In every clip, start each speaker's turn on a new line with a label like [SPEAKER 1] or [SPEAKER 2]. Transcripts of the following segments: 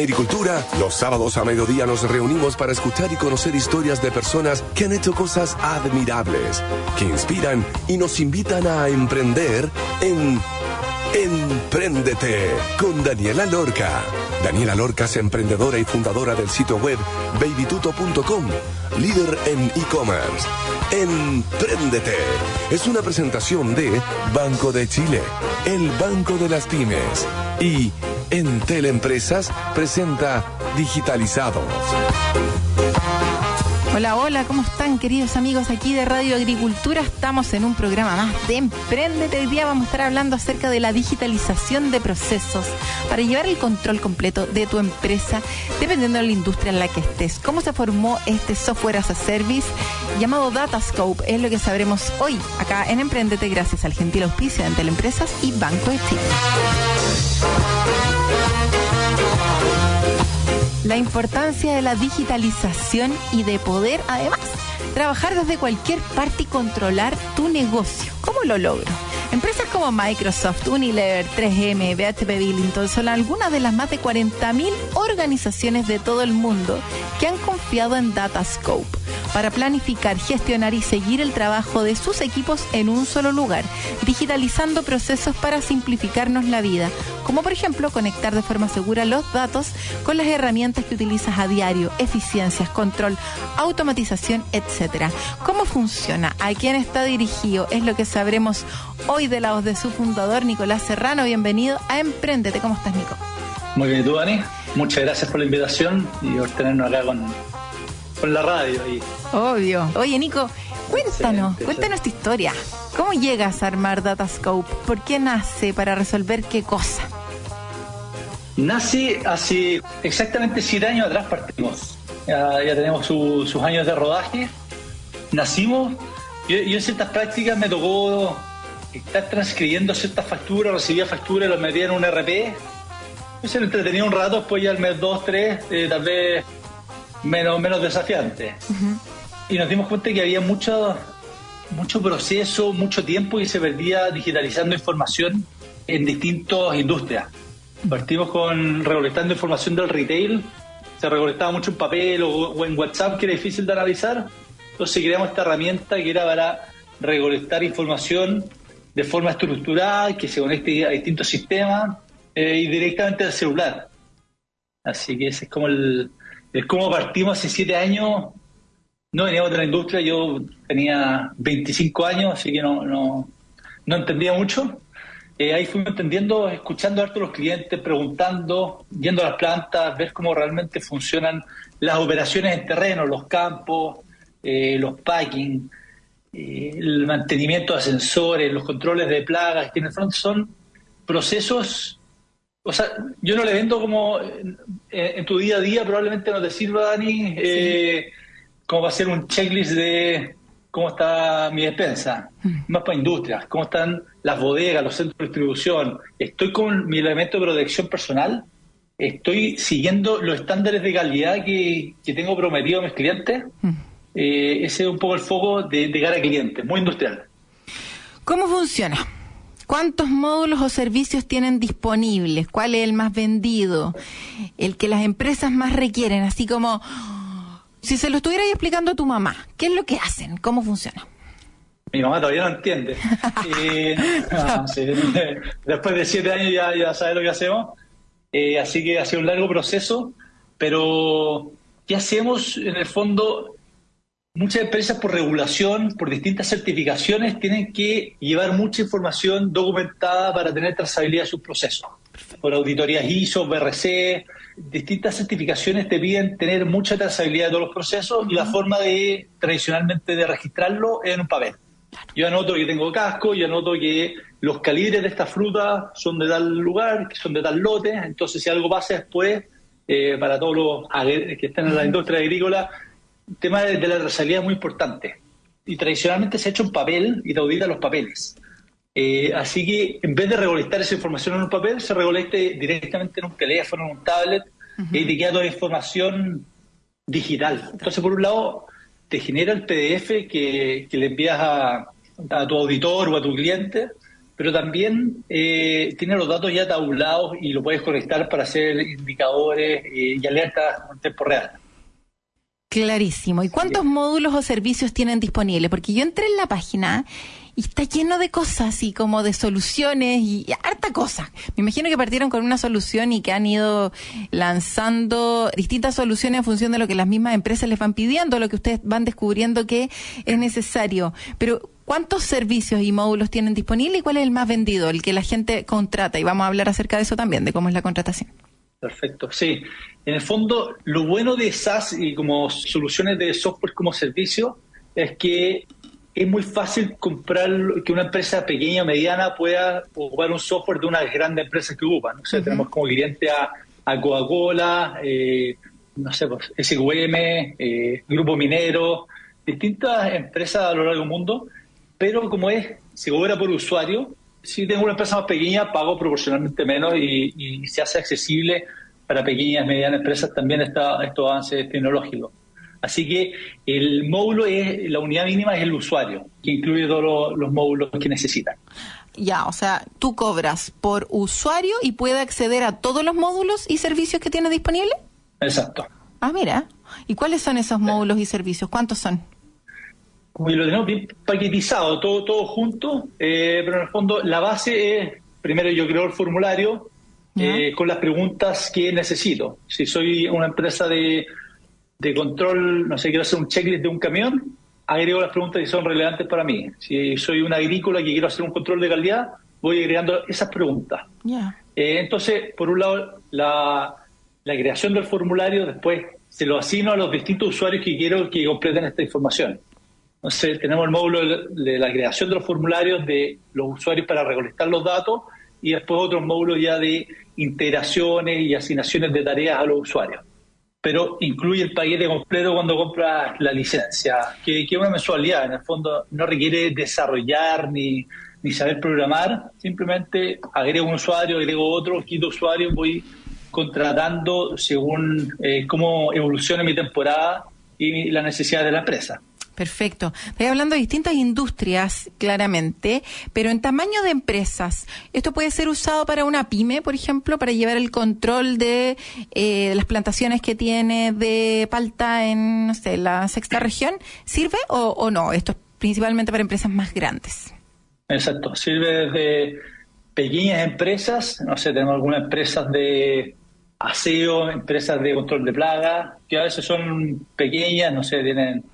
[SPEAKER 1] Agricultura, los sábados a mediodía nos reunimos para escuchar y conocer historias de personas que han hecho cosas admirables, que inspiran y nos invitan a emprender en Empréndete con Daniela Lorca. Daniela Lorca es emprendedora y fundadora del sitio web babytuto.com, líder en e-commerce. Empréndete es una presentación de Banco de Chile, el Banco de las Pymes y Entel Empresas presenta Digitalizados.
[SPEAKER 2] Hola, hola, ¿cómo están queridos amigos aquí de Radio Agricultura? Estamos en un programa más de Emprendete. Hoy día vamos a estar hablando acerca de la digitalización de procesos para llevar el control completo de tu empresa dependiendo de la industria en la que estés. ¿Cómo se formó este software as a service llamado Datascope? Es lo que sabremos hoy acá en Emprendete gracias al gentil auspicio de Empresas y Banco de Chile la importancia de la digitalización y de poder, además, trabajar desde cualquier parte y controlar tu negocio. ¿Cómo lo logro? Empresas como Microsoft, Unilever, 3M, BHP Billington son algunas de las más de 40.000 organizaciones de todo el mundo que han confiado en Datascope para planificar, gestionar y seguir el trabajo de sus equipos en un solo lugar, digitalizando procesos para simplificarnos la vida, como por ejemplo conectar de forma segura los datos con las herramientas que utilizas a diario, eficiencias, control, automatización, etcétera. ¿Cómo funciona? ¿A quién está dirigido? Es lo que sabremos hoy de la voz de su fundador, Nicolás Serrano. Bienvenido a Emprendete. ¿Cómo estás, Nico?
[SPEAKER 3] Muy bien, tú, Dani. Muchas gracias por la invitación y por tenernos acá con, con la radio. Y...
[SPEAKER 2] Obvio. Oye, Nico, cuéntanos, cuéntanos tu historia. ¿Cómo llegas a armar Datascope? ¿Por qué nace? ¿Para resolver qué cosa?
[SPEAKER 3] Nace hace exactamente siete años atrás partimos. Ya, tenemos sus años de rodaje. Nacimos. Yo, yo, en ciertas prácticas me tocó estar transcribiendo ciertas facturas, recibía facturas, las metía en un RP. Se lo entretenía un rato, después ya al mes 2, 3, eh, tal vez menos, menos desafiante. Y nos dimos cuenta que había mucho, mucho proceso, mucho tiempo y se perdía digitalizando información en distintas industrias. Partimos con recolectando información del retail, se recolectaba mucho en papel o, en WhatsApp que era difícil de analizar. Entonces creamos esta herramienta que era para recolectar información de forma estructurada, que se conecte a distintos sistemas eh, y directamente al celular. Así que ese es como el, es como partimos hace siete años. No veníamos de la industria, yo tenía 25 años, así que no, no, no entendía mucho. Eh, ahí fuimos entendiendo, escuchando a todos los clientes, preguntando, yendo a las plantas, ver cómo realmente funcionan las operaciones en terreno, los campos, eh, los packing, eh, el mantenimiento de ascensores, los controles de plagas, que en el fondo son procesos o sea, yo no le vendo como en, tu día a día, probablemente no te sirva, Dani, eh, como va a ser un checklist de cómo está mi despensa, mm. más para industrias, cómo están las bodegas, los centros de distribución. Estoy con mi elemento de protección personal, estoy siguiendo los estándares de calidad que, tengo prometido a mis clientes. Mm. Eh, ese es un poco el foco de, de cara a clientes, muy industrial.
[SPEAKER 2] ¿Cómo funciona? ¿Cuántos módulos o servicios tienen disponibles? ¿Cuál es el más vendido? El que las empresas más requieren, así como si se lo estuviera explicando a tu mamá, ¿qué es lo que hacen? ¿Cómo funciona?
[SPEAKER 3] Mi mamá todavía no entiende. Eh, después de siete años ya, ya sabe lo que hacemos. Eh, así que ha sido un largo proceso, pero ¿qué hacemos? En el fondo, Muchas empresas por regulación, por distintas certificaciones, tienen que llevar mucha información documentada para tener trazabilidad de sus procesos. Por auditorías ISO, BRC, distintas certificaciones te piden tener mucha trazabilidad de todos los procesos y la forma de, tradicionalmente, de registrarlo es en un papel. Yo anoto que tengo casco, yo anoto que los calibres de esta fruta son de tal lugar, que son de tal lote, entonces si algo pasa después, eh, para todos los que están en la industria agrícola, el tema de, la trazabilidad es muy importante. Y tradicionalmente se ha hecho en papel y te audita los papeles. Eh, así que en vez de recolectar esa información en un papel, se recolecte directamente en un teléfono, en un tablet, y te queda toda la información digital. Entonces, por un lado, te genera el PDF que, le envías a, tu auditor o a tu cliente, pero también eh, tiene los datos ya tabulados y lo puedes conectar para hacer indicadores eh, y alertas en tiempo real.
[SPEAKER 2] Clarísimo. ¿Y cuántos módulos o servicios tienen disponibles? Porque yo entré en la página y está lleno de cosas y como de soluciones y, harta cosa. Me imagino que partieron con una solución y que han ido lanzando distintas soluciones en función de lo que las mismas empresas les van pidiendo, lo que ustedes van descubriendo que es necesario. Pero ¿cuántos servicios y módulos tienen disponibles y cuál es el más vendido, el que la gente contrata? Y vamos a hablar acerca de eso también, de cómo es la contratación.
[SPEAKER 3] Perfecto, sí. En el fondo, lo bueno de SaaS y como soluciones de software como servicio es que es muy fácil comprar que una empresa pequeña o mediana pueda ocupar un software de una grandes empresas que ocupan. O sea, tenemos como cliente a, Coca-Cola, eh, no sé, pues, SQM, eh, Grupo Minero, distintas empresas a lo largo del mundo, pero como es, se cobra por usuario, si tengo una empresa más pequeña, pago proporcionalmente menos y, se hace accesible para pequeñas y medianas empresas también esta, estos avances tecnológicos. Así que el módulo es, la unidad mínima es el usuario, que incluye todos los, módulos que necesitan.
[SPEAKER 2] Ya, o sea, tú cobras por usuario y puede acceder a todos los módulos y servicios que tiene disponible.
[SPEAKER 3] Exacto.
[SPEAKER 2] Ah, mira. ¿Y cuáles son esos módulos y servicios? ¿Cuántos son?
[SPEAKER 3] Y lo tenemos bien paquetizado, todo, todo junto, eh, pero en el fondo la base es, primero yo creo el formulario eh, con las preguntas que necesito. Si soy una empresa de, de control, no sé, quiero hacer un checklist de un camión, agrego las preguntas que son relevantes para mí. Si soy una agrícola que quiero hacer un control de calidad, voy agregando esas preguntas. Eh, entonces, por un lado, la, la creación del formulario, después se lo asigno a los distintos usuarios que quiero que completen esta información. Entonces, tenemos el módulo de la creación de los formularios de los usuarios para recolectar los datos y después otros módulos ya de integraciones y asignaciones de tareas a los usuarios. Pero incluye el paquete completo cuando compras la licencia, que, es una mensualidad. En el fondo, no requiere desarrollar ni, ni saber programar, simplemente agrego un usuario, agrego otro, quito usuario, voy contratando según eh, cómo evoluciona mi temporada y la necesidad de la empresa.
[SPEAKER 2] Perfecto. Estoy hablando de distintas industrias, claramente, pero en tamaño de empresas. ¿Esto puede ser usado para una pyme, por ejemplo, para llevar el control de eh, las plantaciones que tiene de palta en, no sé, la sexta región? ¿Sirve o, o no? Esto es principalmente para empresas más grandes.
[SPEAKER 3] Exacto. Sirve desde pequeñas empresas, no sé, tenemos algunas empresas de aseo, empresas de control de plagas, que a veces son pequeñas, no sé, tienen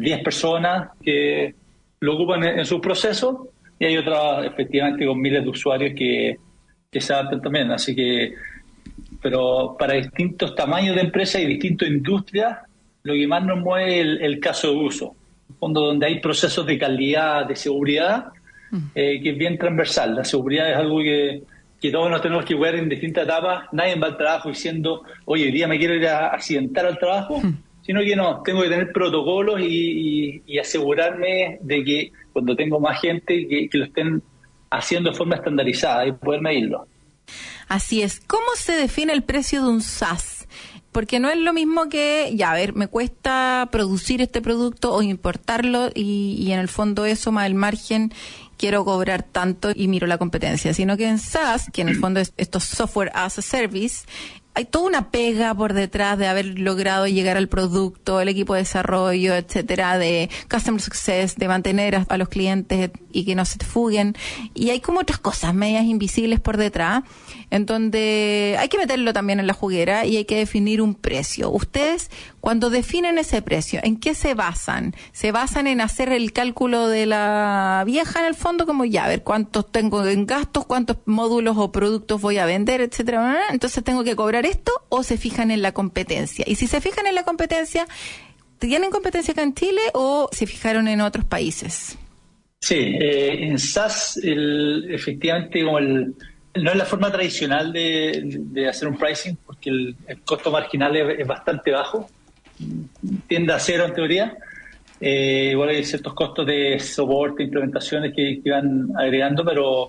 [SPEAKER 3] 10 personas que lo ocupan en, su proceso y hay otras efectivamente con miles de usuarios que, se adaptan también. Así que, pero para distintos tamaños de empresas y distintas industrias, lo que más nos mueve es el, caso de uso. En fondo, donde hay procesos de calidad, de seguridad, mm. eh, que es bien transversal. La seguridad es algo que, que todos nos tenemos que ver en distintas etapas. Nadie va al trabajo diciendo, oye, hoy día me quiero ir a accidentar al trabajo. Mm sino que no, tengo que tener protocolos y, asegurarme de que cuando tengo más gente que, lo estén haciendo de forma estandarizada y poder medirlo.
[SPEAKER 2] Así es. ¿Cómo se define el precio de un SaaS? Porque no es lo mismo que, ya, a ver, me cuesta producir este producto o importarlo y, y en el fondo eso más el margen quiero cobrar tanto y miro la competencia, sino que en SaaS, que en el fondo es estos software as a service, hay toda una pega por detrás de haber logrado llegar al producto, el equipo de desarrollo, etcétera, de customer success, de mantener a, los clientes y que no se te fuguen. Y hay como otras cosas medias invisibles por detrás, en donde hay que meterlo también en la juguera y hay que definir un precio. Ustedes, cuando definen ese precio, ¿en qué se basan? ¿Se basan en hacer el cálculo de la vieja en el fondo, como ya, a ver cuántos tengo en gastos, cuántos módulos o productos voy a vender, etcétera? Entonces tengo que cobrar esto o se fijan en la competencia? Y si se fijan en la competencia, ¿tienen competencia acá en Chile o se fijaron en otros países?
[SPEAKER 3] Sí, eh, en SAS efectivamente como el, no es la forma tradicional de, hacer un pricing porque el, costo marginal es, bastante bajo, tiende a cero en teoría. Eh, igual hay ciertos costos de soporte, implementaciones que, van agregando, pero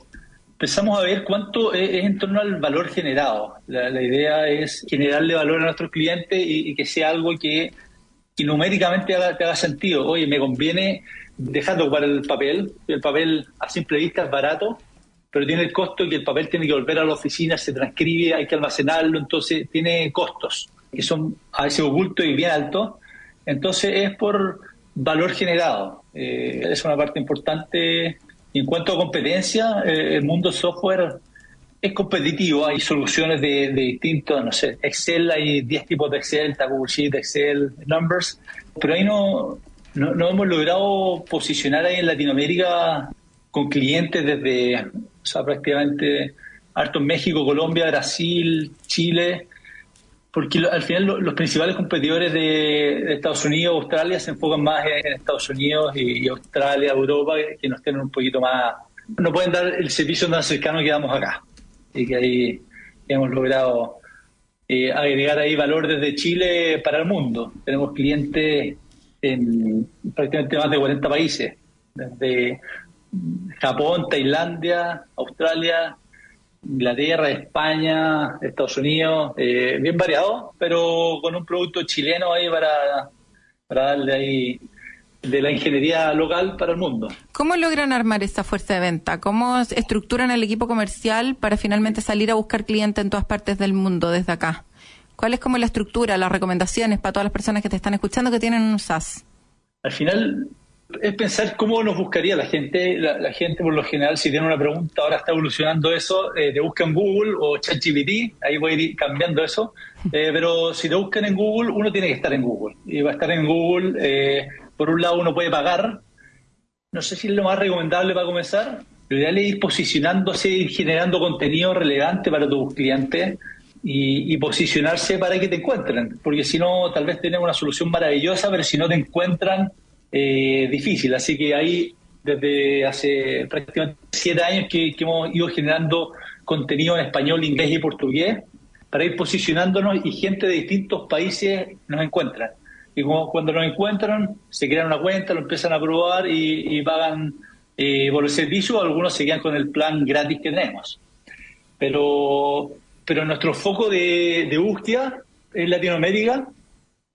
[SPEAKER 3] empezamos a ver cuánto es, en torno al valor generado. La, idea es generarle valor a nuestros clientes y, que sea algo que, numéricamente haga, haga, sentido. Oye, me conviene dejar de ocupar el papel, el papel a simple vista es barato, pero tiene el costo que el papel tiene que volver a la oficina, se transcribe, hay que almacenarlo, entonces tiene costos que son a veces ocultos y bien altos. Entonces es por valor generado. Eh, es una parte importante. Y en cuanto a competencia, eh, el mundo software es competitivo. Hay soluciones de, distintos, no sé, Excel, hay 10 tipos de Excel, está Google Sheet, Excel, Numbers, pero ahí no, no, no hemos logrado posicionar ahí en Latinoamérica con clientes desde, o sea, prácticamente harto en México, Colombia, Brasil, Chile, porque al final los principales competidores de, Estados Unidos, Australia, se enfocan más en, Estados Unidos y, Australia, Europa, que nos tienen un poquito más, no pueden dar el servicio tan cercano que damos acá. Y que ahí hemos logrado eh, agregar ahí valor desde Chile para el mundo. Tenemos clientes en prácticamente más de 40 países, desde Japón, Tailandia, Australia, Inglaterra, España, Estados Unidos, eh, bien variado, pero con un producto chileno ahí para, para darle ahí de la ingeniería local para el mundo.
[SPEAKER 2] ¿Cómo logran armar esa fuerza de venta? ¿Cómo estructuran el equipo comercial para finalmente salir a buscar clientes en todas partes del mundo desde acá? ¿Cuál es como la estructura, las recomendaciones para todas las personas que te están escuchando que tienen un SaaS?
[SPEAKER 3] Al final es pensar cómo nos buscaría la gente. La, gente, por lo general, si tiene una pregunta, ahora está evolucionando eso, eh, te busca en Google o ChatGPT, ahí voy a ir cambiando eso. Eh, pero si te buscan en Google, uno tiene que estar en Google. Y va a estar en Google, eh, por un lado, uno puede pagar. No sé si es lo más recomendable para comenzar. Lo ideal es ir posicionándose, ir generando contenido relevante para tus clientes. Y, y, posicionarse para que te encuentren, porque si no, tal vez tienes una solución maravillosa, pero si no te encuentran, eh, difícil. Así que ahí, desde hace prácticamente siete años que, hemos ido generando contenido en español, inglés y portugués para ir posicionándonos y gente de distintos países nos encuentra. Y cuando nos encuentran, se crean una cuenta, lo empiezan a probar y, pagan eh, por el servicio, algunos se quedan con el plan gratis que tenemos. Pero, pero nuestro foco de, de búsqueda en Latinoamérica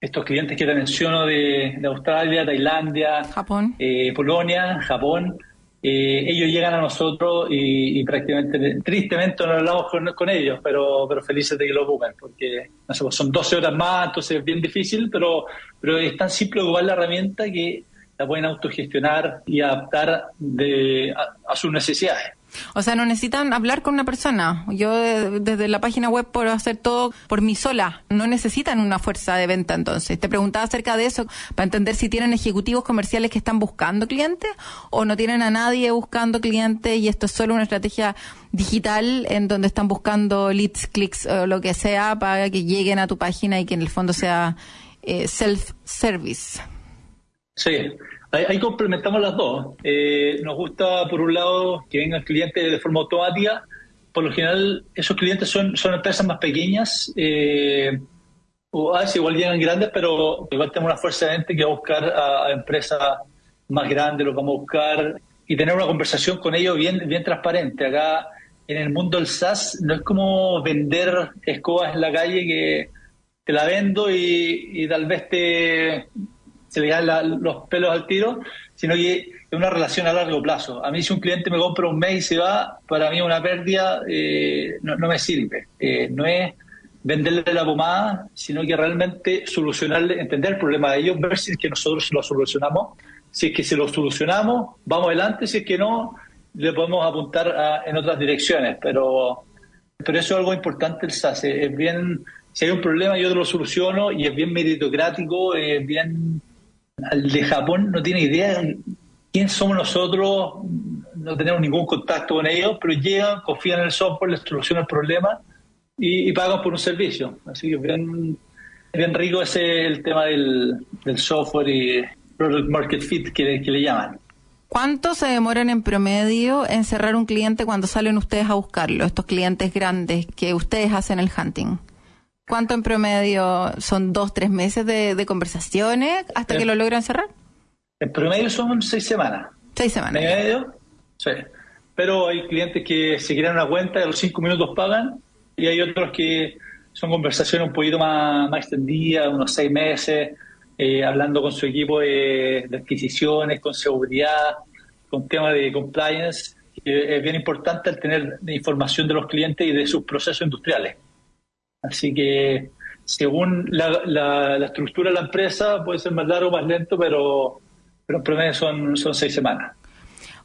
[SPEAKER 3] estos clientes que te menciono de, Australia, Tailandia,
[SPEAKER 2] Japón.
[SPEAKER 3] Eh, Polonia, Japón, eh, ellos llegan a nosotros y, prácticamente, tristemente no hablamos con, ellos, pero, pero felices de que lo busquen, porque pues son 12 horas más, entonces es bien difícil, pero, pero es tan simple ocupar la herramienta que la pueden autogestionar y adaptar de, a sus necesidades.
[SPEAKER 2] O sea, no necesitan hablar con una persona. Yo eh, desde la página web puedo hacer todo por mí sola. No necesitan una fuerza de venta entonces. Te preguntaba acerca de eso para entender si tienen ejecutivos comerciales que están buscando clientes o no tienen a nadie buscando clientes y esto es solo una estrategia digital en donde están buscando leads, clics o lo que sea para que lleguen a tu página y que en el fondo sea eh, self-service.
[SPEAKER 3] Sí, Ahí, complementamos las dos. Eh, nos gusta, por un lado, que vengan clientes de forma automática. Por lo general, esos clientes son, son empresas más pequeñas, eh, o a veces igual llegan grandes, pero igual tenemos una fuerza de gente que va a buscar a, empresas más grandes, lo vamos a buscar y tener una conversación con ellos bien, bien transparente. Acá en el mundo del SaaS no es como vender escobas en la calle que te la vendo y tal vez te, se le dan los pelos al tiro, sino que es una relación a largo plazo. A mí si un cliente me compra un mes y se va, para mí una pérdida eh, no, me sirve. Eh, no es venderle la pomada, sino que realmente solucionarle, entender el problema de ellos, ver si es que nosotros lo solucionamos. Si es que se lo solucionamos, vamos adelante, si es que no, le podemos apuntar en otras direcciones. Pero, pero eso es algo importante el SAS. Es bien, si hay un problema yo te lo soluciono y es bien meritocrático, es bien al de Japón no tiene idea quién somos nosotros, no tenemos ningún contacto con ellos, pero llegan, confían en el software, les solucionan el problema y, pagan por un servicio. Así que bien, bien rico ese el tema del, software y product market fit que le llaman.
[SPEAKER 2] ¿Cuánto se demoran en promedio en cerrar un cliente cuando salen ustedes a buscarlo, estos clientes grandes que ustedes hacen el hunting? ¿Cuánto en promedio son dos, tres meses de, conversaciones hasta que lo logran cerrar?
[SPEAKER 3] En promedio son seis semanas.
[SPEAKER 2] Seis semanas.
[SPEAKER 3] ¿En medio? Sí. Pero hay clientes que se crean una cuenta y a los cinco minutos pagan y hay otros que son conversaciones un poquito más, más extendidas, unos seis meses, eh, hablando con su equipo de, adquisiciones, con seguridad, con temas de compliance. es bien importante el tener información de los clientes y de sus procesos industriales. Así que según la, estructura de la empresa puede ser más largo o más lento, pero, pero en promedio son, son seis semanas.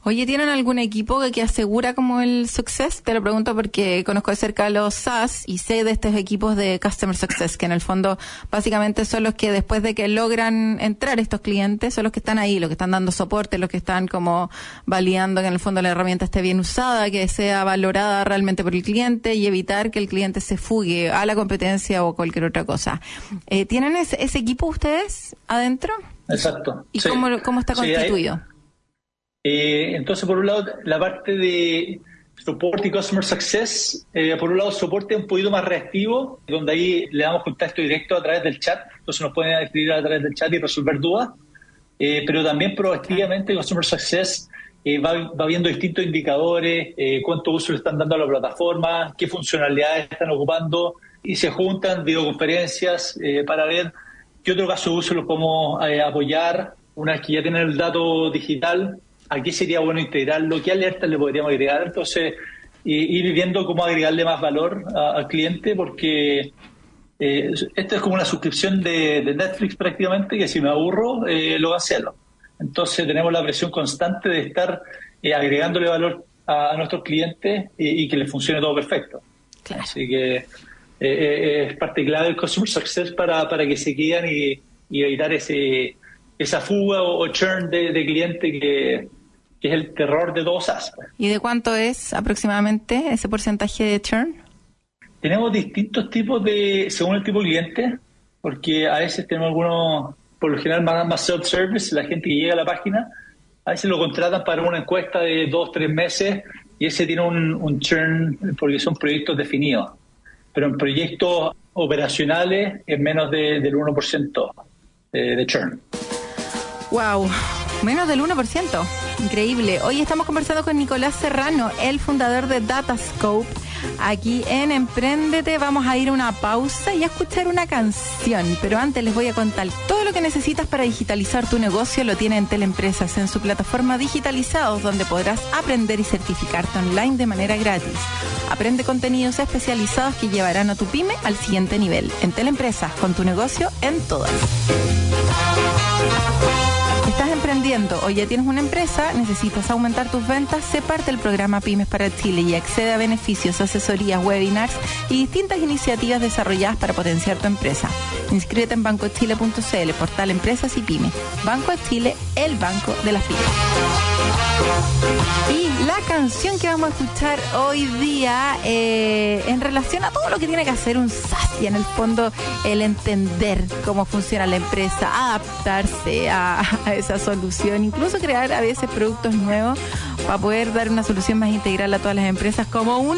[SPEAKER 2] Oye, ¿tienen algún equipo que, asegura como el success? Te lo pregunto porque conozco de cerca los SaaS y sé de estos equipos de Customer Success, que en el fondo básicamente son los que después de que logran entrar estos clientes, son los que están ahí, los que están dando soporte, los que están como validando que en el fondo la herramienta esté bien usada, que sea valorada realmente por el cliente y evitar que el cliente se fugue a la competencia o cualquier otra cosa. Eh, ¿Tienen ese, equipo ustedes adentro?
[SPEAKER 3] Exacto.
[SPEAKER 2] ¿Y cómo, cómo está constituido?
[SPEAKER 3] Eh, entonces, por un lado, la parte de soporte y customer success, eh, por un lado, soporte un poquito más reactivo, donde ahí le damos contacto directo a través del chat, entonces nos pueden escribir a través del chat y resolver dudas, eh, pero también proactivamente Customer Success va, viendo distintos indicadores, cuánto uso le están dando a la plataforma, qué funcionalidades están ocupando, y se juntan videoconferencias para ver qué otro caso de uso lo podemos apoyar, una vez que ya tienen el dato digital, aquí sería bueno integrarlo, qué alertas le podríamos agregar, entonces ir viendo cómo agregarle más valor al cliente, porque eh, esto es como una suscripción de, Netflix prácticamente, que si me aburro, eh, lo hacerlo. Entonces tenemos la presión constante de estar eh, agregándole valor a, nuestros clientes y, que les funcione todo perfecto. Así que eh, es parte clave del Customer Success para, para que se queden y, evitar ese esa fuga o, churn de, de cliente que, que es el terror de dos as.
[SPEAKER 2] ¿Y de cuánto es aproximadamente ese porcentaje de churn?
[SPEAKER 3] Tenemos distintos tipos de, según el tipo de cliente, porque a veces tenemos algunos, por lo general más, más self-service, la gente que llega a la página, a veces lo contratan para una encuesta de dos, tres meses y ese tiene un, churn porque son proyectos definidos. Pero en proyectos operacionales es menos del 1% de, de churn.
[SPEAKER 2] Wow, menos del 1%. Increíble. Hoy estamos conversando con Nicolás Serrano, el fundador de Datascope. Aquí en Emprendete vamos a ir a una pausa y a escuchar una canción. Pero antes les voy a contar todo lo que necesitas para digitalizar tu negocio lo tiene en Teleempresas en su plataforma Digitalizados, donde podrás aprender y certificarte online de manera gratis. Aprende contenidos especializados que llevarán a tu pyme al siguiente nivel. En Teleempresas, con tu negocio en todas emprendiendo o ya tienes una empresa, necesitas aumentar tus ventas, sé parte del programa Pymes para Chile y accede a beneficios, asesorías, webinars y distintas iniciativas desarrolladas para potenciar tu empresa. Inscríbete en bancochile.cl, portal Empresas y Pymes. Banco de Chile, el banco de las pymes. Y la canción que vamos a escuchar hoy día eh, en relación a todo lo que tiene que hacer un SaaS y en el fondo el entender cómo funciona la empresa, adaptarse a, a esa incluso crear a veces productos nuevos para poder dar una solución más integral a todas las empresas como un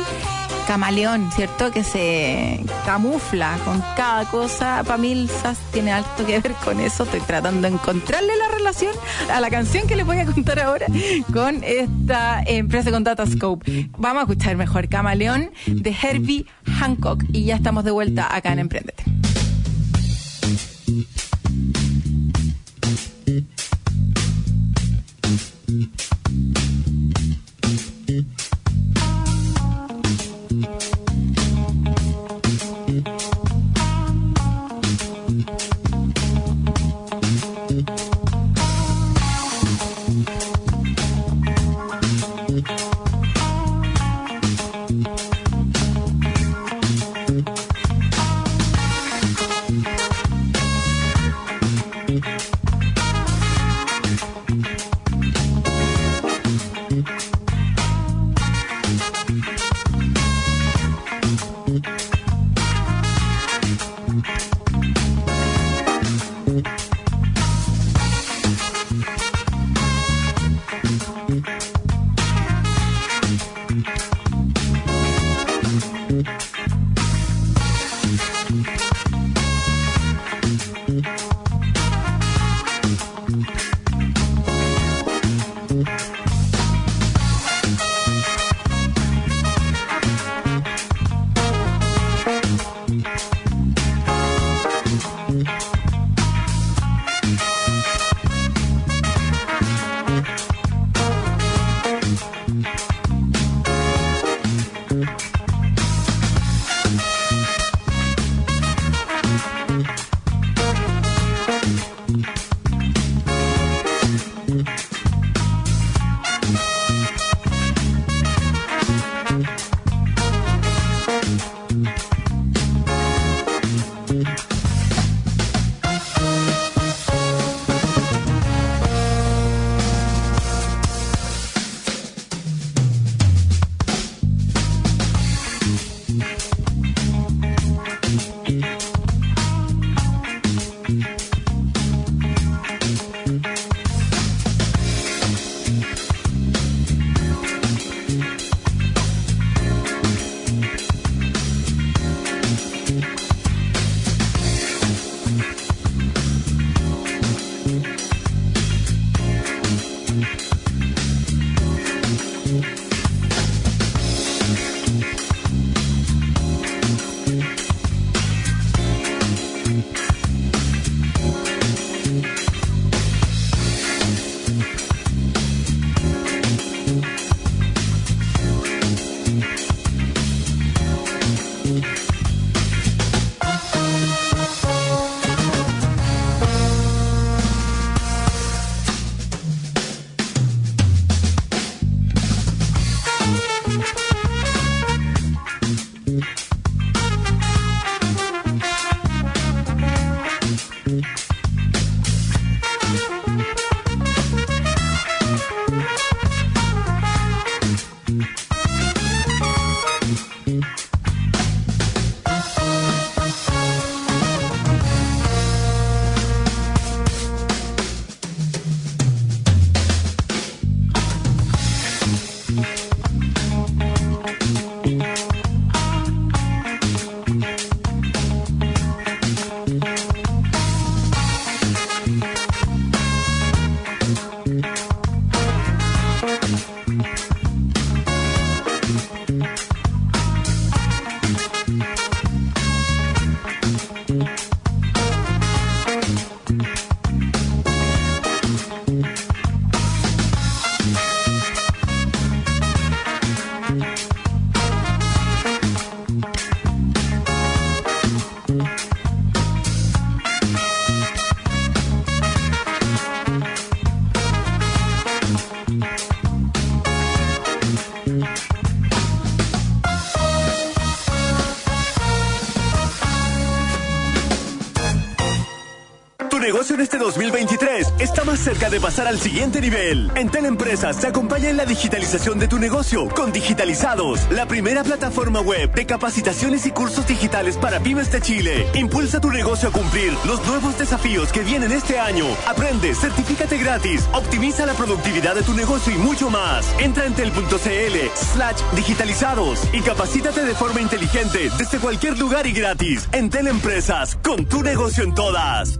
[SPEAKER 2] camaleón, ¿cierto? Que se camufla con cada cosa. Para mí tiene alto que ver con eso. Estoy tratando de encontrarle la relación a la canción que les voy a contar ahora con esta empresa con Datascope. Vamos a escuchar mejor Camaleón de Herbie Hancock y ya estamos de vuelta acá en Emprendete.
[SPEAKER 4] Mm-hmm. Cerca de pasar al siguiente nivel. En Teleempresas se acompaña en la digitalización de tu negocio con Digitalizados, la primera plataforma web de capacitaciones y cursos digitales para pymes de Chile. Impulsa tu negocio a cumplir los nuevos desafíos que vienen este año. Aprende, certifícate gratis, optimiza la productividad de tu negocio y mucho más. Entra en tel.cl slash digitalizados y capacítate de forma inteligente desde cualquier lugar y gratis. En Teleempresas, con tu negocio en todas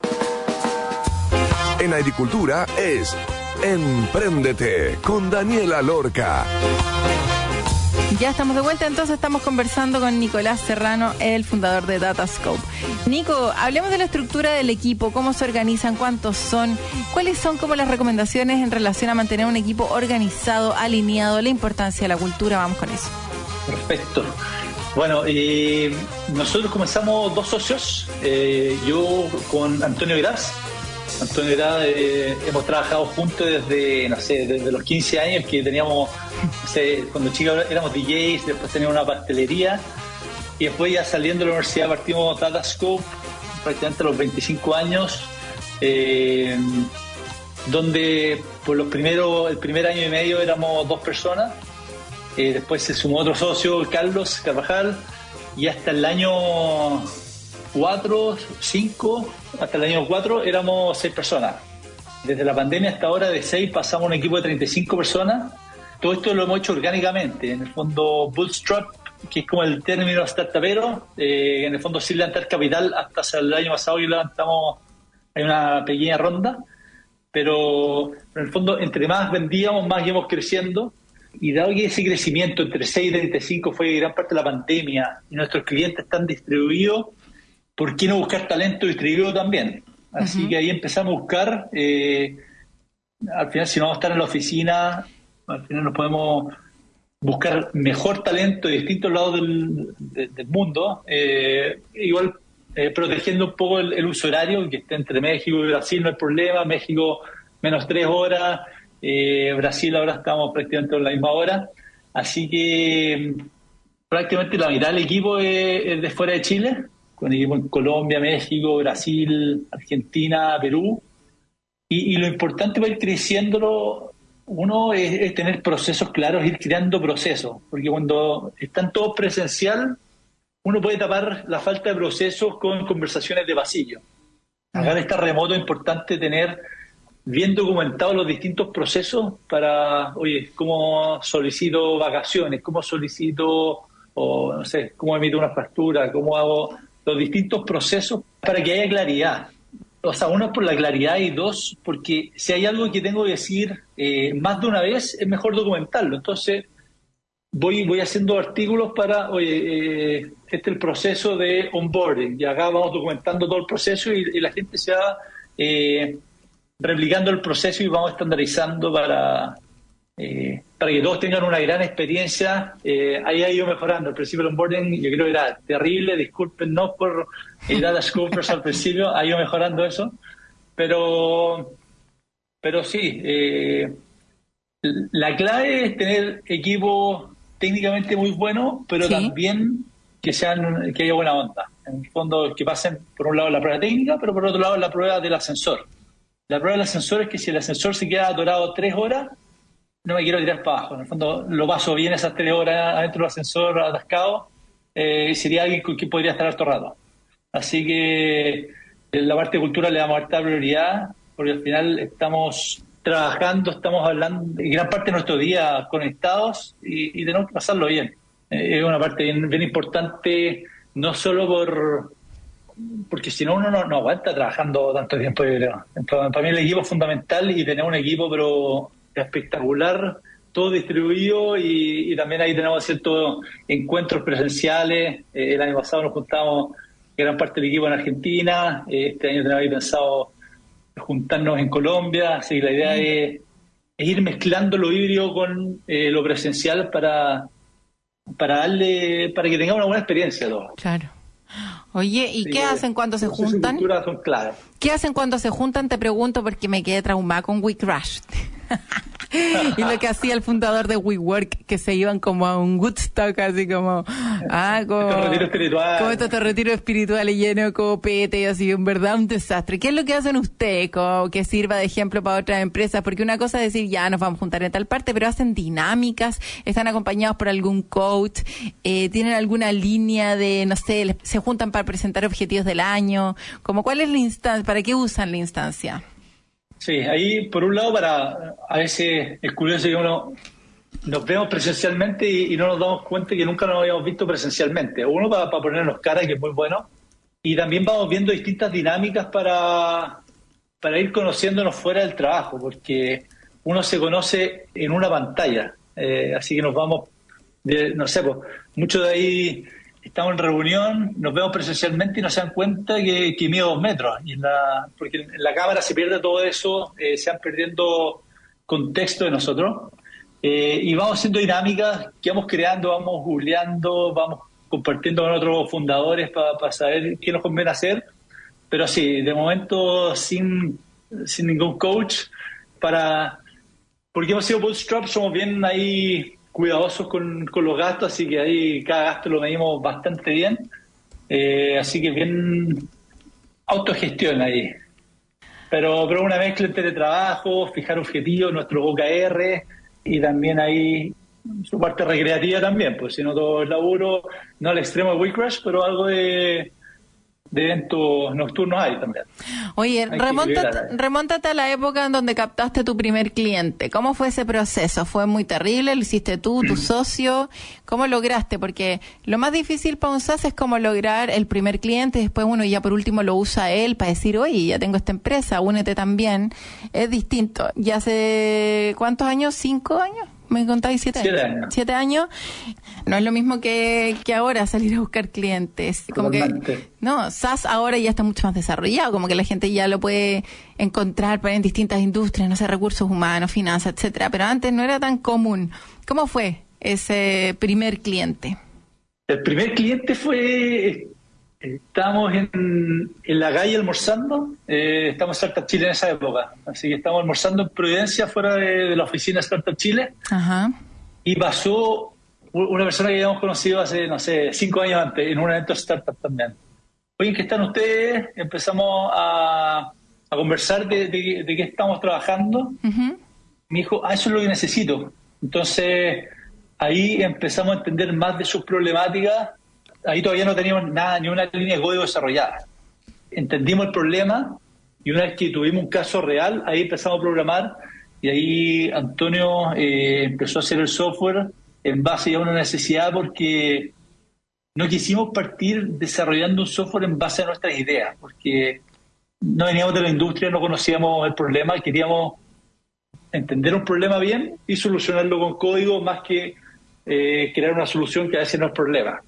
[SPEAKER 5] en agricultura es Empréndete con Daniela Lorca.
[SPEAKER 2] Ya estamos de vuelta, entonces estamos conversando con Nicolás Serrano, el fundador de Datascope. Nico, hablemos de la estructura del equipo, cómo se organizan, cuántos son, cuáles son como las recomendaciones en relación a mantener un equipo organizado, alineado, la importancia de la cultura, vamos con eso.
[SPEAKER 3] Perfecto. Bueno, eh, nosotros comenzamos dos socios, eh, yo con Antonio Gras, Antonio eh, hemos trabajado juntos desde, no sé, desde los 15 años que teníamos, cuando chicos éramos DJs, después teníamos una pastelería y después ya saliendo de la universidad partimos Datascope prácticamente a los 25 años, eh, donde por los primeros, el primer año y medio éramos dos personas, eh, después se sumó otro socio, Carlos Carvajal, y hasta el año 4, 5, hasta el año 4 éramos 6 personas. Desde la pandemia hasta ahora de 6 pasamos a un equipo de 35 personas todo esto lo hemos hecho orgánicamente. En el fondo, Bootstrap, que es como el término startupero, eh, en el fondo sin levantar capital, hasta el año pasado y levantamos, hay una pequeña ronda, pero en el fondo, entre más vendíamos, más íbamos creciendo. Y dado que ese crecimiento entre 6 y 35 fue gran parte de la pandemia y nuestros clientes están distribuidos, ¿por qué no buscar talento distribuido también? Así que ahí empezamos a buscar. Eh, al final, si no vamos a estar en la oficina, al final nos podemos buscar mejor talento de distintos lados del, mundo, eh, igual eh, protegiendo un poco el, uso horario, que esté entre México y Brasil no hay problema, México menos tres horas, eh, Brasil ahora estamos prácticamente en la misma hora, así que mm, prácticamente la mitad del equipo es, de fuera de Chile, con equipo en Colombia, México, Brasil, Argentina, Perú, y, y lo importante va a ir creciéndolo uno es, tener procesos claros, ir creando procesos, porque cuando están todos presencial, uno puede tapar la falta de procesos con conversaciones de pasillo. Acá en este remoto es importante tener bien documentados los distintos procesos para, oye, cómo solicito vacaciones, cómo solicito, o no sé, cómo emito una factura, cómo hago los distintos procesos para que haya claridad o sea, uno es por la claridad y dos, porque si hay algo que tengo que decir eh, más de una vez, es mejor documentarlo. Entonces, voy, voy haciendo artículos para, oye, eh, este es el proceso de onboarding, y acá vamos documentando todo el proceso y, la gente se va eh, replicando el proceso y vamos estandarizando para, eh, para que todos tengan una gran experiencia. Eh, ahí ha ido mejorando. Al principio el onboarding yo creo que era terrible, discúlpenos por ir a las al principio, ha ido mejorando eso. Pero, pero sí, eh, la clave es tener equipo técnicamente muy bueno, pero también que sean que haya buena onda. En el fondo, que pasen por un lado la prueba técnica, pero por otro lado la prueba del ascensor. La prueba del ascensor es que si el ascensor se queda atorado tres horas, no me quiero tirar para abajo. En el fondo lo paso bien esas tres horas adentro del ascensor atascado eh, sería alguien con quien podría estar harto rato. Así que en la parte de cultura le damos harta prioridad porque al final estamos trabajando, estamos hablando gran parte de nuestro día conectados y, tenemos que pasarlo bien. Eh, es una parte bien, importante, no solo por porque si no uno no, aguanta trabajando tanto tiempo, Para mí el equipo es fundamental y tener un equipo pero espectacular, todo distribuido y, también ahí tenemos ciertos encuentros presenciales. Eh, el año pasado nos juntamos gran parte del equipo en Argentina, eh, este año tenemos pensado juntarnos en Colombia, así que la idea es, ir mezclando lo híbrido con eh, lo presencial para, para darle, para que tengamos una buena experiencia todos.
[SPEAKER 2] Claro. Oye, ¿y qué hacen cuando se juntan?
[SPEAKER 3] Son.
[SPEAKER 2] ¿Qué hacen cuando se juntan? Te pregunto porque me quedé traumada con WeCrash. y lo que hacía el fundador de WeWork, que se iban como a un Woodstock, así como, ah, como,
[SPEAKER 3] estos retiro espiritual.
[SPEAKER 2] como estos retiros espirituales llenos de copete y así, en verdad un desastre. ¿Qué es lo que hacen ustedes como que sirva de ejemplo para otras empresas? Porque una cosa es decir, ya nos vamos a juntar en tal parte, pero hacen dinámicas, están acompañados por algún coach, eh, tienen alguna línea de, no sé, se juntan para presentar objetivos del año, como cuál es la instancia, para qué usan la instancia.
[SPEAKER 3] Sí, ahí por un lado para a veces es curioso que uno nos vemos presencialmente y, no nos damos cuenta que nunca nos habíamos visto presencialmente. Uno para, para ponernos cara, que es muy bueno, y también vamos viendo distintas dinámicas para, para ir conociéndonos fuera del trabajo, porque uno se conoce en una pantalla, eh, así que nos vamos, de, no sé, pues, mucho de ahí estamos en reunión, nos vemos presencialmente y nos dan cuenta que, que mide dos metros. Y en la, porque en la cámara se pierde todo eso, eh, se van perdiendo contexto de nosotros. Eh, y vamos haciendo dinámicas que vamos creando, vamos googleando, vamos compartiendo con otros fundadores para saber qué nos conviene hacer. Pero sí, de momento sin, sin ningún coach, para porque hemos sido bootstrap, somos bien ahí cuidadosos con, los gastos, así que ahí cada gasto lo medimos bastante bien. Eh, así que bien autogestión ahí. Pero, pero una mezcla entre trabajo, fijar objetivos, nuestro OKR y también ahí su parte recreativa también, pues si no todo es laburo, no al extremo de WeCrash, pero algo de de eventos nocturnos hay también.
[SPEAKER 2] Oye, remóntate, a la época en donde captaste tu primer cliente. ¿Cómo fue ese proceso? ¿Fue muy terrible? ¿Lo hiciste tú, tu socio? ¿Cómo lograste? Porque lo más difícil para un SaaS es como lograr el primer cliente, después uno ya por último lo usa él para decir, oye, ya tengo esta empresa, únete también. Es distinto. ¿Ya hace cuántos años? ¿Cinco años? Me contáis siete, años. Siete años. No es lo mismo que, que ahora salir a buscar clientes. Como que, no, SaaS ahora ya está mucho más desarrollado, como que la gente ya lo puede encontrar en distintas industrias, no sé, recursos humanos, finanzas, etcétera. Pero antes no era tan común. ¿Cómo fue ese primer cliente?
[SPEAKER 3] El primer cliente fue Estamos en, en, la calle almorzando, eh, estamos en Startup Chile en esa época, así que estamos almorzando en Providencia, fuera de, la oficina de Startup Chile, y pasó una persona que habíamos conocido hace, no sé, cinco años antes, en un evento startup también. Oye, ¿qué están ustedes? Empezamos a, a conversar de, de, qué estamos trabajando. Me dijo, ah, eso es lo que necesito. Entonces, ahí empezamos a entender más de sus problemáticas ahí todavía no teníamos nada, ni una línea de código desarrollada. Entendimos el problema y una vez que tuvimos un caso real, ahí empezamos a programar y ahí Antonio eh, empezó a hacer el software en base a una necesidad porque no quisimos partir desarrollando un software en base a nuestras ideas, porque no veníamos de la industria, no conocíamos el problema, queríamos entender un problema bien y solucionarlo con código más que eh, crear una solución que a veces no es problema.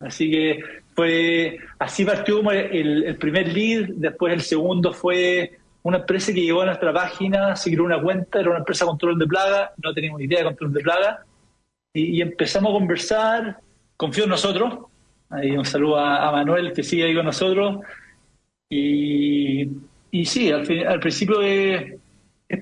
[SPEAKER 3] Así que fue así partió el, primer lead, después el segundo fue una empresa que llegó a nuestra página, se creó una cuenta, era una empresa de control de plaga, no teníamos idea de control de plaga, y, empezamos a conversar, confió en nosotros, ahí un saludo a, Manuel que sigue ahí con nosotros, y, y sí, al, principio es,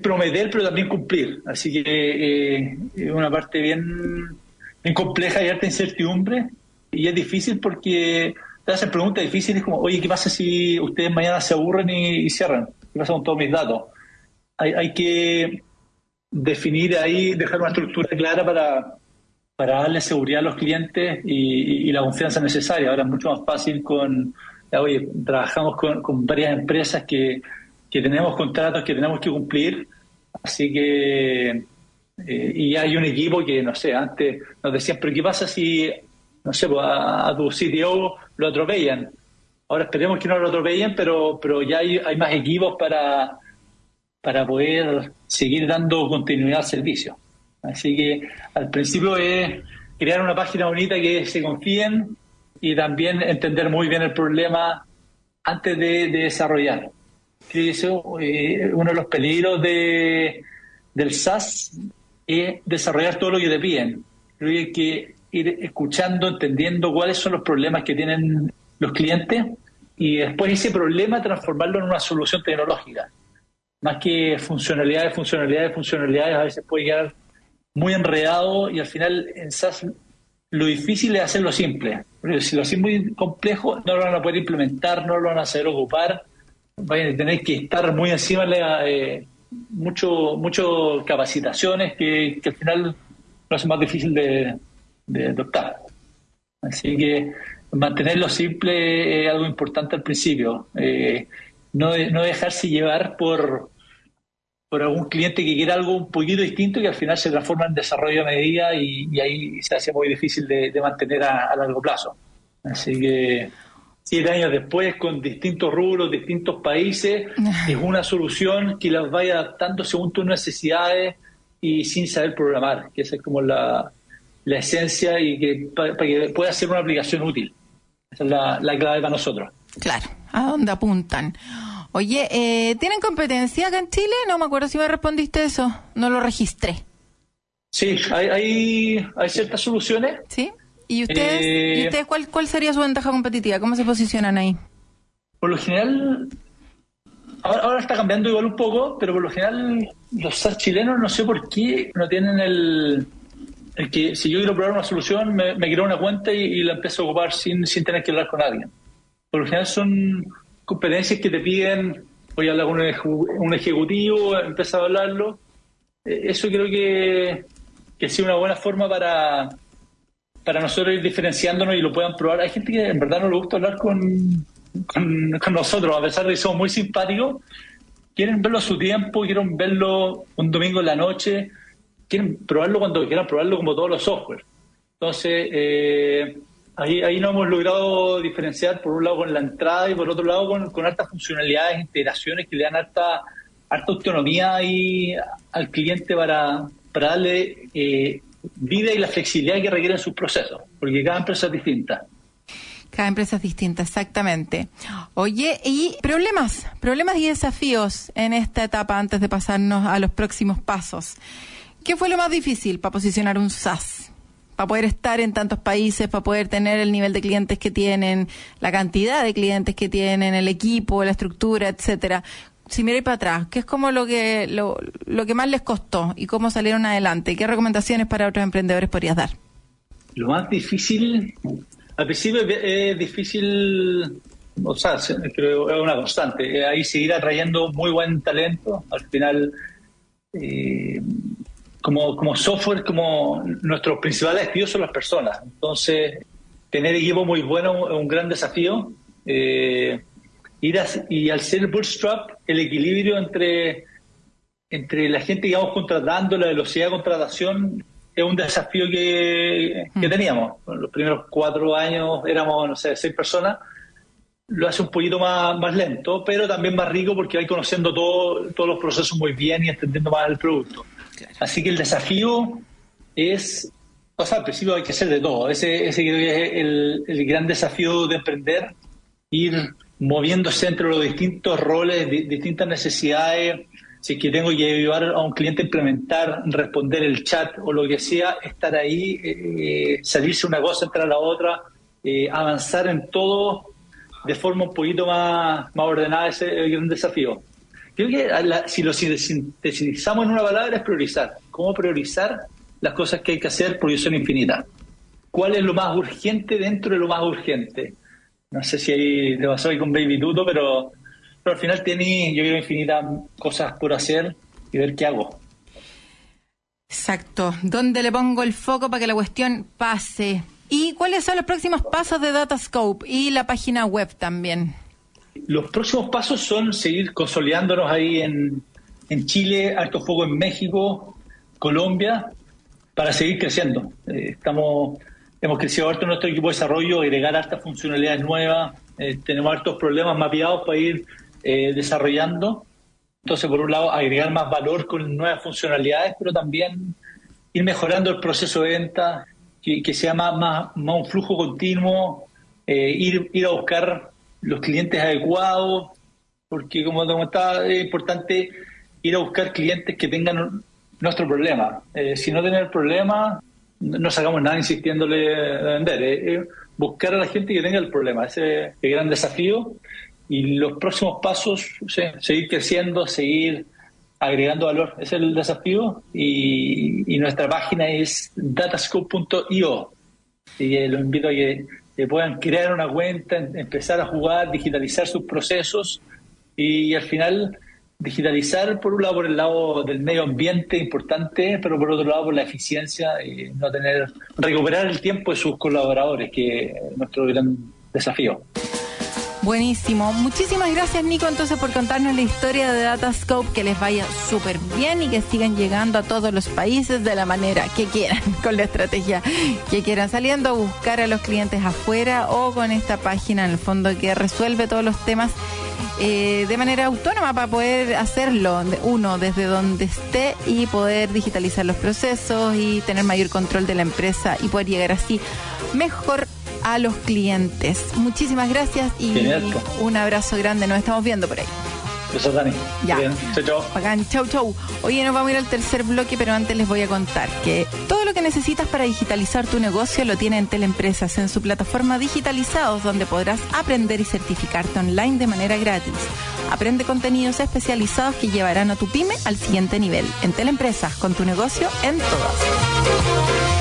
[SPEAKER 3] prometer, pero también cumplir, así que eh, es una parte bien, bien compleja y harta incertidumbre, y es difícil porque te hacen preguntas difíciles como, oye, ¿qué pasa si ustedes mañana se aburren y, cierran? ¿Qué pasa con todos mis datos? Hay, hay que definir ahí, dejar una estructura clara para, para darle seguridad a los clientes y, la confianza necesaria. Ahora es mucho más fácil con, oye, trabajamos con, con varias empresas que, que, tenemos contratos que tenemos que cumplir, así que, eh, y hay un equipo que, no sé, antes nos decían, pero ¿qué pasa si no sé, pues, a, tu CTO lo atropellan. Ahora esperemos que no lo atropellen, pero, pero ya hay, hay más equipos para, para poder seguir dando continuidad al servicio. Así que al principio es crear una página bonita que se confíen y también entender muy bien el problema antes de, desarrollar. Creo que eso eh, uno de los peligros de, del SaaS es desarrollar todo lo que te piden. Creo que ir escuchando, entendiendo cuáles son los problemas que tienen los clientes y después ese problema transformarlo en una solución tecnológica. Más que funcionalidades, funcionalidades, funcionalidades, a veces puede quedar muy enredado y al final en SaaS lo difícil es hacerlo simple. Porque si lo haces muy complejo, no lo van a poder implementar, no lo van a saber ocupar, van a tener que estar muy encima de eh, mucho, mucho capacitaciones que, que al final lo hace más difícil de, de adoptar. Así que mantenerlo simple es algo importante al principio. Eh, no, no dejarse llevar por, por algún cliente que quiera algo un poquito distinto y que al final se transforma en desarrollo a medida y, ahí se hace muy difícil de, mantener a, largo plazo. Así que siete años después, con distintos rubros, distintos países, es una solución que las vaya adaptando según tus necesidades y sin saber programar, que esa es como la, la esencia y que para, que pueda ser una aplicación útil. Esa es la, clave para nosotros.
[SPEAKER 2] Claro, ¿a dónde apuntan? Oye, eh, ¿tienen competencia acá en Chile? No me acuerdo si me respondiste eso, no lo registré.
[SPEAKER 3] Sí, hay, hay, ciertas soluciones.
[SPEAKER 2] ¿Sí? ¿Y ustedes, ¿y eh, ustedes cuál, cuál sería su ventaja competitiva? ¿Cómo se posicionan ahí?
[SPEAKER 3] Por lo general, ahora, ahora, está cambiando igual un poco, pero por lo general los chilenos no sé por qué no tienen el, que si yo quiero probar una solución, me, me creo una cuenta y, la empiezo a ocupar sin, sin tener que hablar con alguien. Por lo general son competencias que te piden, voy a hablar con un, ejecutivo, empezar a hablarlo. Eh, eso creo que, que ha una buena forma para, para nosotros ir diferenciándonos y lo puedan probar. Hay gente que en verdad no le gusta hablar con, con, nosotros, a pesar de que somos muy simpáticos, quieren verlo a su tiempo, quieren verlo un domingo en la noche, quieren probarlo cuando quieran probarlo como todos los software. Entonces, eh, ahí, ahí no hemos logrado diferenciar por un lado con la entrada y por otro lado con, con hartas funcionalidades, integraciones que le dan harta, harta autonomía ahí al cliente para, para darle eh, vida y la flexibilidad que requieren sus procesos, porque cada empresa es distinta.
[SPEAKER 2] Cada empresa es distinta, exactamente. Oye, y problemas, problemas y desafíos en esta etapa antes de pasarnos a los próximos pasos. ¿Qué fue lo más difícil para posicionar un SaaS? Para poder estar en tantos países, para poder tener el nivel de clientes que tienen, la cantidad de clientes que tienen, el equipo, la estructura, etcétera. Si miráis para atrás, ¿qué es como lo que, lo, lo que más les costó y cómo salieron adelante? ¿Qué recomendaciones para otros emprendedores podrías dar?
[SPEAKER 3] Lo más difícil al principio es difícil, o sea, creo es una constante, ahí seguir atrayendo muy buen talento. Al final, eh, como, como software, como nuestros principales activos son las personas. Entonces, tener equipo muy bueno es un gran desafío. Eh, ir y al ser bootstrap, el equilibrio entre, entre la gente que vamos contratando, la velocidad de contratación, es un desafío que, que hmm. teníamos. Los primeros cuatro años éramos, no sé, seis personas. Lo hace un poquito más, más lento, pero también más rico porque vais conociendo todo, todos los procesos muy bien y entendiendo más el producto. Así que el desafío es, o sea, al principio hay que hacer de todo. Ese, creo que es el, gran desafío de emprender, ir moviéndose entre los distintos roles, distintas necesidades, si que tengo que ayudar a un cliente a implementar, responder el chat o lo que sea, estar ahí, eh, salirse una cosa, entrar a la otra, eh, avanzar en todo de forma un poquito más, más ordenada, ese es el gran desafío. Creo que si lo sintetizamos en una palabra es priorizar. ¿Cómo priorizar las cosas que hay que hacer? Porque son infinitas. ¿Cuál es lo más urgente dentro de lo más urgente? No sé si ahí te pasó ahí con Baby Tuto, pero pero al final tiene, yo creo, infinitas cosas por hacer y ver qué hago.
[SPEAKER 2] Exacto. ¿Dónde le pongo el foco para que la cuestión pase? ¿Y cuáles son los próximos pasos de Datascope y la página web también?
[SPEAKER 3] Los próximos pasos son seguir consolidándonos ahí en, en Chile, alto fuego en México, Colombia, para seguir creciendo. Eh, estamos, hemos crecido harto en nuestro equipo de desarrollo, agregar hartas funcionalidades nuevas, eh, tenemos hartos problemas mapeados para ir eh, desarrollando. Entonces, por un lado, agregar más valor con nuevas funcionalidades, pero también ir mejorando el proceso de venta, que, sea más, más, un flujo continuo, eh, ir, ir a buscar los clientes adecuados, porque como te comentaba, es importante ir a buscar clientes que tengan nuestro problema. Eh, si no tienen el problema, no sacamos nada insistiéndole a vender. buscar a la gente que tenga el problema. Ese es el gran desafío y los próximos pasos, seguir creciendo, seguir agregando valor. Ese es el desafío y, es datascope.io. Y los invito a que, puedan crear una cuenta, empezar a jugar, digitalizar sus procesos y, al final digitalizar por un lado por el lado del medio ambiente importante, pero por otro lado por la eficiencia y no tener recuperar el tiempo de sus colaboradores, que es nuestro gran desafío.
[SPEAKER 2] Buenísimo. Muchísimas gracias, Nico, entonces, por contarnos la historia de Datascope. Que les vaya súper bien y que sigan llegando a todos los países de la manera que quieran, con la estrategia que quieran, saliendo a buscar a los clientes afuera o con esta página, en el fondo, que resuelve todos los temas. Eh, de manera autónoma para poder hacerlo uno desde donde esté y poder digitalizar los procesos y tener mayor control de la empresa y poder llegar así mejor a los clientes. Muchísimas gracias y un abrazo grande. Nos estamos viendo por ahí.
[SPEAKER 3] Besos, Dani.
[SPEAKER 2] Ya. Chau, chau. chau, chau. Oye, nos vamos a ir al tercer bloque, pero antes les voy a contar que todo lo que necesitas para digitalizar tu negocio lo tiene en Teleempresas en su plataforma Digitalizados, donde podrás aprender y certificarte online de manera gratis. Aprende contenidos especializados que llevarán a tu pyme al siguiente nivel. En Teleempresas, con tu negocio en todas.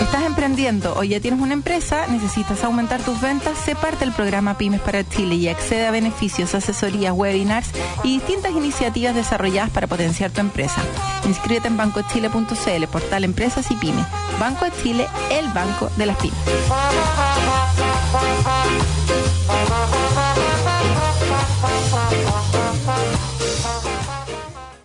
[SPEAKER 2] Estás emprendiendo o ya tienes una empresa, necesitas aumentar tus ventas, sé parte del programa Pymes para Chile y accede a beneficios, asesorías, webinars y distintas iniciativas desarrolladas para potenciar tu empresa. Inscríbete en bancochile.cl, portal Empresas y Pymes. Banco de Chile, el banco de las pymes.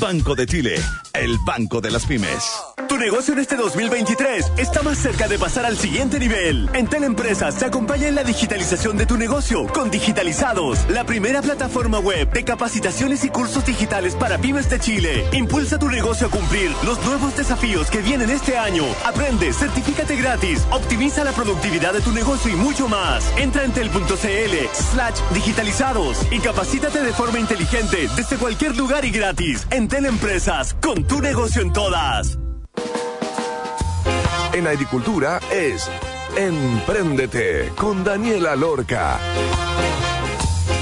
[SPEAKER 1] Banco de Chile, el Banco de las Pymes.
[SPEAKER 4] Tu negocio en este 2023 está más cerca de pasar al siguiente nivel. En Teleempresas se acompaña en la digitalización de tu negocio con Digitalizados, la primera plataforma web de capacitaciones y cursos digitales para pymes de Chile. Impulsa tu negocio a cumplir los nuevos desafíos que vienen este año. Aprende, certifícate gratis, optimiza la productividad de tu negocio y mucho más. Entra en tel.cl slash digitalizados y capacítate de forma inteligente desde cualquier lugar y gratis. En Teleempresas, con tu negocio en todas
[SPEAKER 1] en agricultura es Empréndete con Daniela Lorca.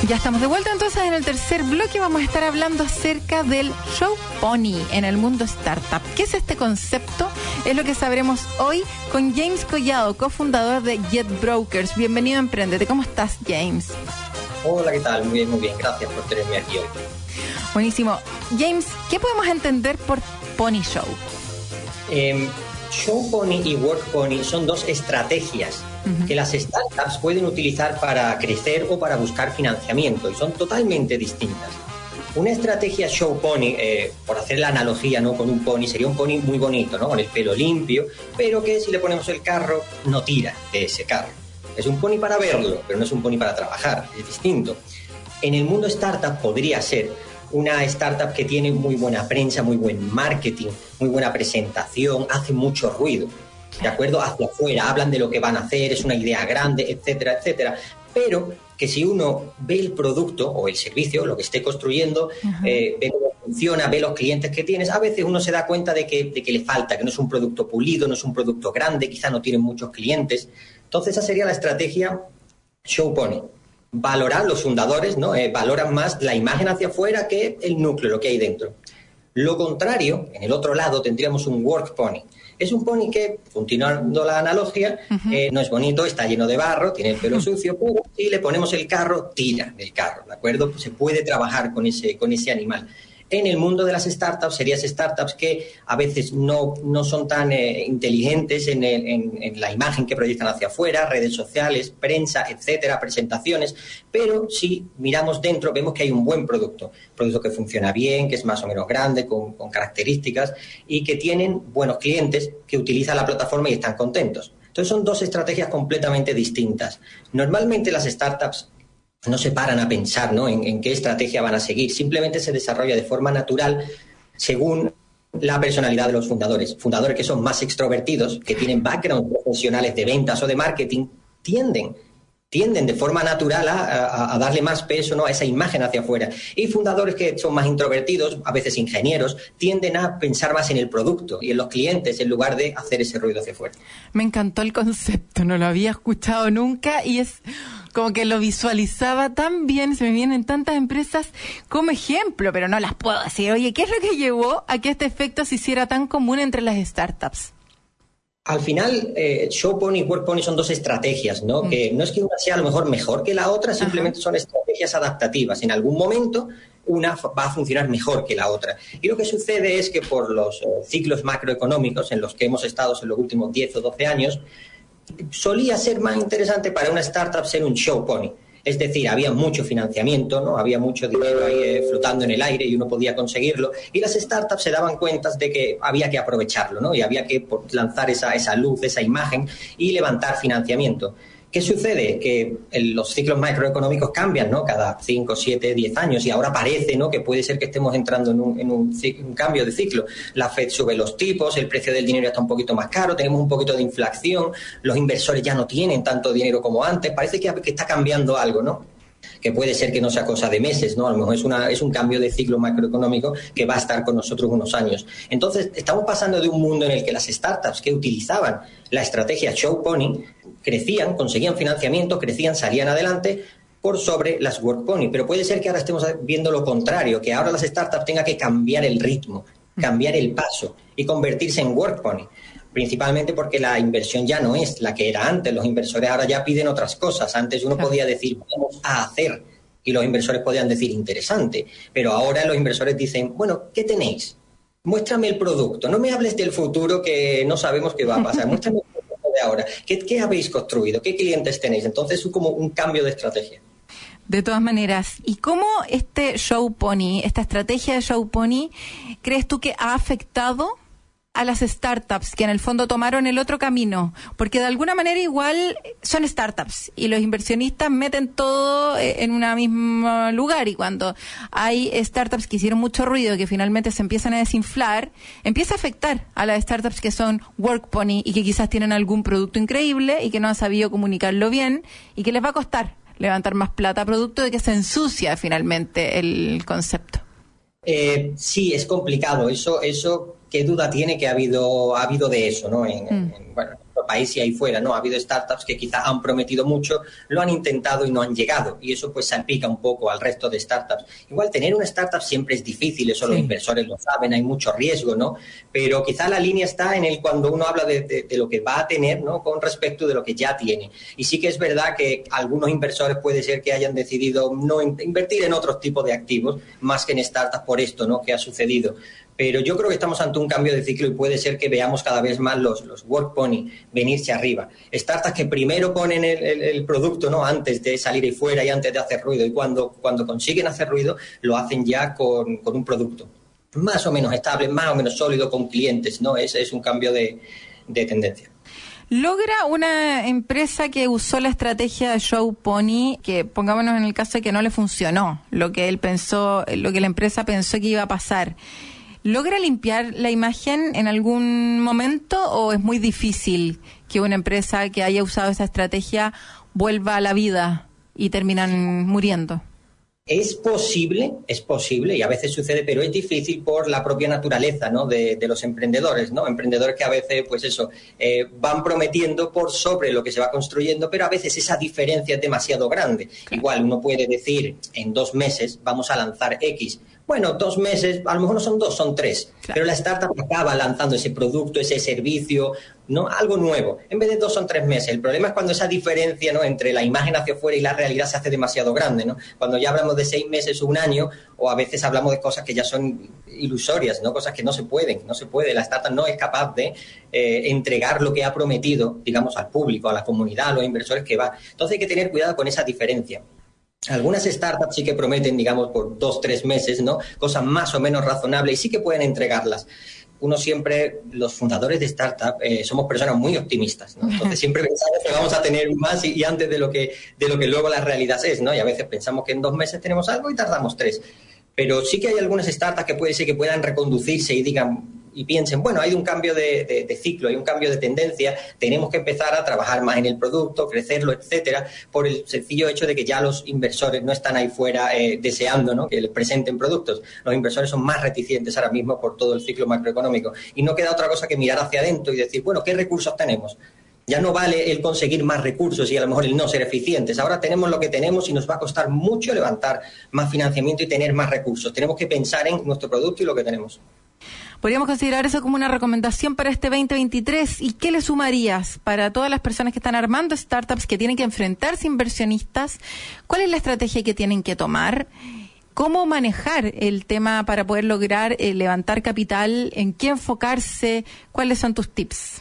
[SPEAKER 2] Ya estamos de vuelta entonces en el tercer bloque. Vamos a estar hablando acerca del show pony en el mundo startup. ¿Qué es este concepto? Es lo que sabremos hoy con James Collado, cofundador de Jet Brokers. Bienvenido a Emprendete. ¿Cómo estás, James?
[SPEAKER 6] Hola, ¿qué tal? Muy bien, muy bien. Gracias por tenerme aquí hoy.
[SPEAKER 2] Buenísimo. James, ¿qué podemos entender por Pony Show?
[SPEAKER 6] Eh, Show Pony y Work Pony son dos estrategias que las startups pueden utilizar para crecer o para buscar financiamiento y son totalmente distintas. Una estrategia show pony, eh, por hacer la analogía ¿no? con un pony, sería un pony muy bonito, ¿no? con el pelo limpio, pero que si le ponemos el carro no tira de ese carro. Es un pony para verlo, pero no es un pony para trabajar, es distinto. En el mundo startup podría ser una startup que tiene muy buena prensa, muy buen marketing, muy buena presentación, hace mucho ruido. ¿De acuerdo? Hacia afuera, hablan de lo que van a hacer, es una idea grande, etcétera, etcétera. Pero que si uno ve el producto o el servicio, lo que esté construyendo, eh, ve cómo funciona, ve los clientes que tienes, a veces uno se da cuenta de que, de que le falta, que no es un producto pulido, no es un producto grande, quizá no tiene muchos clientes. Entonces, esa sería la estrategia Show Pony valorar los fundadores, ¿no? Eh, valoran más la imagen hacia afuera que el núcleo, lo que hay dentro. Lo contrario, en el otro lado tendríamos un work pony. Es un pony que, continuando la analogía, eh, no es bonito, está lleno de barro, tiene el pelo sucio, pero si le ponemos el carro, tira del carro, ¿de acuerdo? Se puede trabajar con ese, con ese animal en el mundo de las startups, serías startups que a veces no, no son tan eh, inteligentes en, la imagen que proyectan hacia afuera, redes sociales, prensa, etcétera, presentaciones, pero si miramos dentro vemos que hay un buen producto, producto que funciona bien, que es más o menos grande, con características y que tienen buenos clientes que utilizan la plataforma y están contentos. Entonces son dos estrategias completamente distintas. Normalmente las startups no se paran a pensar ¿no? en, qué estrategia van a seguir, simplemente se desarrolla de forma natural según la personalidad de los fundadores. Fundadores que son más extrovertidos, que tienen background profesionales de ventas o de marketing, tienden tienden de forma natural a, darle más peso ¿no? a esa imagen hacia afuera. Y fundadores que son más introvertidos, a veces ingenieros, tienden a pensar más en el producto y en los clientes en lugar de hacer ese ruido hacia afuera.
[SPEAKER 2] Me encantó el concepto, no lo había escuchado nunca y es como que lo visualizaba tan bien, se me vienen tantas empresas como ejemplo, pero no las puedo decir. Oye, ¿qué es lo que llevó a que este efecto se hiciera tan común entre las startups?
[SPEAKER 6] Al final, eh, Show Pony y Work Pony son dos estrategias, ¿no? Mm. Que no es que una sea a lo mejor mejor que la otra, simplemente son estrategias adaptativas. En algún momento una va a funcionar mejor que la otra. Y lo que sucede es que por los eh, ciclos macroeconómicos en los que hemos estado en los últimos 10 o 12 años, solía ser más interesante para una startup ser un show pony. Es decir, había mucho financiamiento, ¿no? Había mucho dinero ahí eh, flotando en el aire y uno podía conseguirlo. Y las startups se daban cuenta de que había que aprovecharlo, ¿no? Y había que lanzar esa, esa luz, esa imagen y levantar financiamiento. ¿Qué sucede? Que los ciclos macroeconómicos cambian, ¿no? Cada 5, 7, 10 años y ahora parece, ¿no? Que puede ser que estemos entrando en, un, cambio de ciclo. La Fed sube los tipos, el precio del dinero está un poquito más caro, tenemos un poquito de inflación, los inversores ya no tienen tanto dinero como antes, parece que está cambiando algo, ¿no? Que puede ser que no sea cosa de meses, ¿no? A lo mejor es, una, es un cambio de ciclo macroeconómico que va a estar con nosotros unos años. Entonces, estamos pasando de un mundo en el que las startups que utilizaban la estrategia Show Pony crecían, conseguían financiamiento, crecían, salían adelante, por sobre las Work Pony. Pero puede ser que ahora estemos viendo lo contrario, que ahora las startups tengan que cambiar el ritmo, cambiar el paso y convertirse en Work Pony principalmente porque la inversión ya no es la que era antes. Los inversores ahora ya piden otras cosas. Antes uno podía decir, vamos a hacer, y los inversores podían decir, interesante. Pero ahora los inversores dicen, bueno, ¿qué tenéis? Muéstrame el producto. No me hables del futuro que no sabemos qué va a pasar. Muéstrame el producto de ahora. ¿Qué, qué habéis construido? ¿Qué clientes tenéis? Entonces es como un cambio de estrategia.
[SPEAKER 2] De todas maneras, ¿y cómo este Show Pony, esta estrategia de Show Pony, crees tú que ha afectado a las startups que en el fondo tomaron el otro camino, porque de alguna manera igual son startups y los inversionistas meten todo eh, en un mismo lugar y cuando hay startups que hicieron mucho ruido que finalmente se empiezan a desinflar, empieza a afectar a las startups que son work pony y que quizás tienen algún producto increíble y que no han sabido comunicarlo bien y que les va a costar levantar más plata producto de que se ensucia finalmente el concepto.
[SPEAKER 6] Eh, sí, es complicado. Eso, eso qué duda tiene que ha habido, ha habido de eso, ¿no? En, mm. bueno, país y ahí fuera, ¿no? Ha habido startups que quizás han prometido mucho, lo han intentado y no han llegado. Y eso pues salpica un poco al resto de startups. Igual tener una startup siempre es difícil, eso los inversores lo saben, hay mucho riesgo, ¿no? Pero quizá la línea está en el cuando uno habla de, de, lo que va a tener, ¿no? Con respecto de lo que ya tiene. Y sí que es verdad que algunos inversores puede ser que hayan decidido no invertir en otros tipos de activos más que en startups por esto, ¿no? Que ha sucedido pero yo creo que estamos ante un cambio de ciclo y puede ser que veamos cada vez más los, los work pony venirse arriba. Startups que primero ponen el, producto ¿no? antes de salir ahí fuera y antes de hacer ruido y cuando, cuando consiguen hacer ruido lo hacen ya con, un producto más o menos estable, más o menos sólido con clientes, ¿no? Es, es un cambio de, de tendencia.
[SPEAKER 2] ¿Logra una empresa que usó la estrategia de Show Pony, que pongámonos en el caso de que no le funcionó, lo que él pensó, lo que la empresa pensó que iba a pasar? ¿Logra limpiar la imagen en algún momento o es muy difícil que una empresa que haya usado esa estrategia vuelva a la vida y terminan muriendo?
[SPEAKER 6] Es posible, es posible y a veces sucede, pero es difícil por la propia naturaleza ¿no? de, los emprendedores, ¿no? Emprendedores que a veces, pues eso, eh, van prometiendo por sobre lo que se va construyendo, pero a veces esa diferencia es demasiado grande. Igual uno puede decir, en dos meses vamos a lanzar X, bueno, dos meses, a lo mejor no son dos, son tres, pero la startup acaba lanzando ese producto, ese servicio, ¿no? Algo nuevo. En vez de dos son tres meses. El problema es cuando esa diferencia, ¿no? Entre la imagen hacia afuera y la realidad se hace demasiado grande, ¿no? Cuando ya hablamos de seis meses o un año, o a veces hablamos de cosas que ya son ilusorias, ¿no? Cosas que no se pueden, no se puede. La startup no es capaz de eh, entregar lo que ha prometido, digamos, al público, a la comunidad, a los inversores que va. Entonces hay que tener cuidado con esa diferencia. Algunas startups sí que prometen, digamos, por dos, tres meses, ¿no? Cosas más o menos razonables y sí que pueden entregarlas. Uno siempre, los fundadores de startup, eh, somos personas muy optimistas, ¿no? Entonces siempre pensamos que vamos a tener más y, antes de lo, que, de lo que luego la realidad es, ¿no? Y a veces pensamos que en dos meses tenemos algo y tardamos tres. Pero sí que hay algunas startups que puede ser que puedan reconducirse y digan, y piensen, bueno, hay un cambio de, ciclo, hay un cambio de tendencia, tenemos que empezar a trabajar más en el producto, crecerlo, etcétera, por el sencillo hecho de que ya los inversores no están ahí fuera eh, deseando ¿no? que les presenten productos. Los inversores son más reticentes ahora mismo por todo el ciclo macroeconómico. Y no queda otra cosa que mirar hacia adentro y decir, bueno, ¿qué recursos tenemos? Ya no vale el conseguir más recursos y a lo mejor el no ser eficientes. Ahora tenemos lo que tenemos y nos va a costar mucho levantar más financiamiento y tener más recursos. Tenemos que pensar en nuestro producto y lo que tenemos.
[SPEAKER 2] Podríamos considerar eso como una recomendación para este 2023. ¿Y qué le sumarías para todas las personas que están armando startups, que tienen que enfrentarse inversionistas? ¿Cuál es la estrategia que tienen que tomar? ¿Cómo manejar el tema para poder lograr eh, levantar capital? ¿En qué enfocarse? ¿Cuáles son tus tips?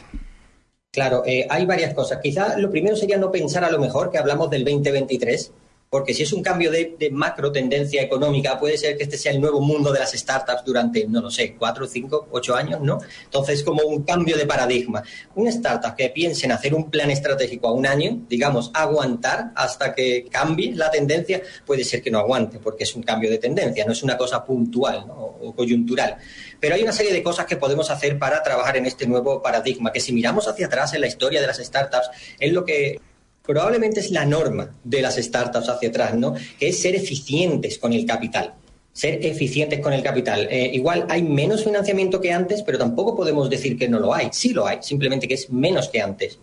[SPEAKER 6] Claro, eh, hay varias cosas. Quizá lo primero sería no pensar a lo mejor que hablamos del 2023 porque si es un cambio de, macro tendencia económica, puede ser que este sea el nuevo mundo de las startups durante, no lo sé, cuatro, cinco, ocho años, ¿no? Entonces, como un cambio de paradigma. Una startup que piense en hacer un plan estratégico a un año, digamos, aguantar hasta que cambie la tendencia, puede ser que no aguante, porque es un cambio de tendencia, no es una cosa puntual o coyuntural. Pero hay una serie de cosas que podemos hacer para trabajar en este nuevo paradigma, que si miramos hacia atrás en la historia de las startups, es lo que probablemente es la norma de las startups hacia atrás, ¿no? Que es ser eficientes con el capital. Ser eficientes con el capital. Eh, igual hay menos financiamiento que antes, pero tampoco podemos decir que no lo hay. Sí lo hay, simplemente que es menos que antes.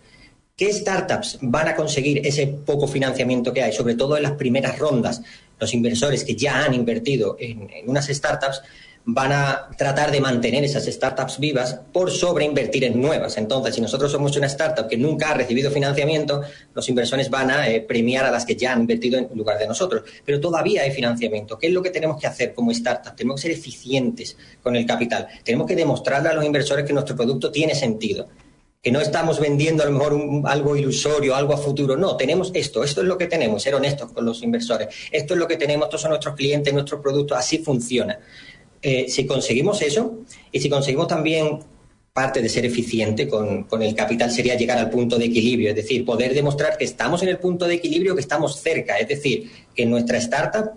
[SPEAKER 6] ¿Qué startups van a conseguir ese poco financiamiento que hay, sobre todo en las primeras rondas? Los inversores que ya han invertido en, en unas startups van a tratar de mantener esas startups vivas por sobreinvertir en nuevas. Entonces, si nosotros somos una startup que nunca ha recibido financiamiento, los inversores van a eh, premiar a las que ya han invertido en lugar de nosotros. Pero todavía hay financiamiento. ¿Qué es lo que tenemos que hacer como startup? Tenemos que ser eficientes con el capital. Tenemos que demostrarle a los inversores que nuestro producto tiene sentido que no estamos vendiendo a lo mejor algo ilusorio, algo a futuro. No, tenemos esto, esto es lo que tenemos, ser honestos con los inversores. Esto es lo que tenemos, estos son nuestros clientes, nuestros productos, así funciona. Eh, si conseguimos eso y si conseguimos también parte de ser eficiente con, con, el capital sería llegar al punto de equilibrio, es decir, poder demostrar que estamos en el punto de equilibrio, que estamos cerca, es decir, que nuestra startup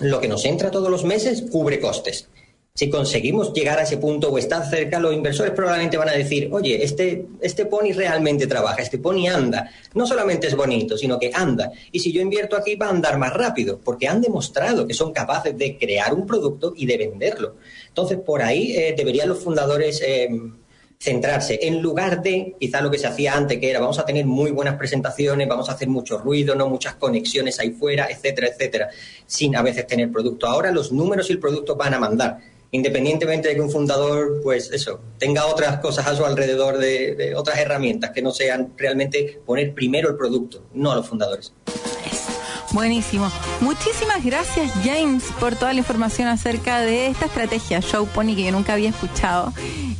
[SPEAKER 6] lo que nos entra todos los meses cubre costes si conseguimos llegar a ese punto o estar cerca, los inversores probablemente van a decir, oye, este, este pony realmente trabaja, este pony anda. No solamente es bonito, sino que anda. Y si yo invierto aquí va a andar más rápido, porque han demostrado que son capaces de crear un producto y de venderlo. Entonces, por ahí eh, deberían los fundadores eh, centrarse, en lugar de quizá lo que se hacía antes, que era vamos a tener muy buenas presentaciones, vamos a hacer mucho ruido, no muchas conexiones ahí fuera, etcétera, etcétera, sin a veces tener producto. Ahora los números y el producto van a mandar independientemente de que un fundador, pues eso, tenga otras cosas a su alrededor de, otras herramientas que no sean realmente poner primero el producto, no a los fundadores.
[SPEAKER 2] Buenísimo. Muchísimas gracias, James, por toda la información acerca de esta estrategia Show Pony que yo nunca había escuchado,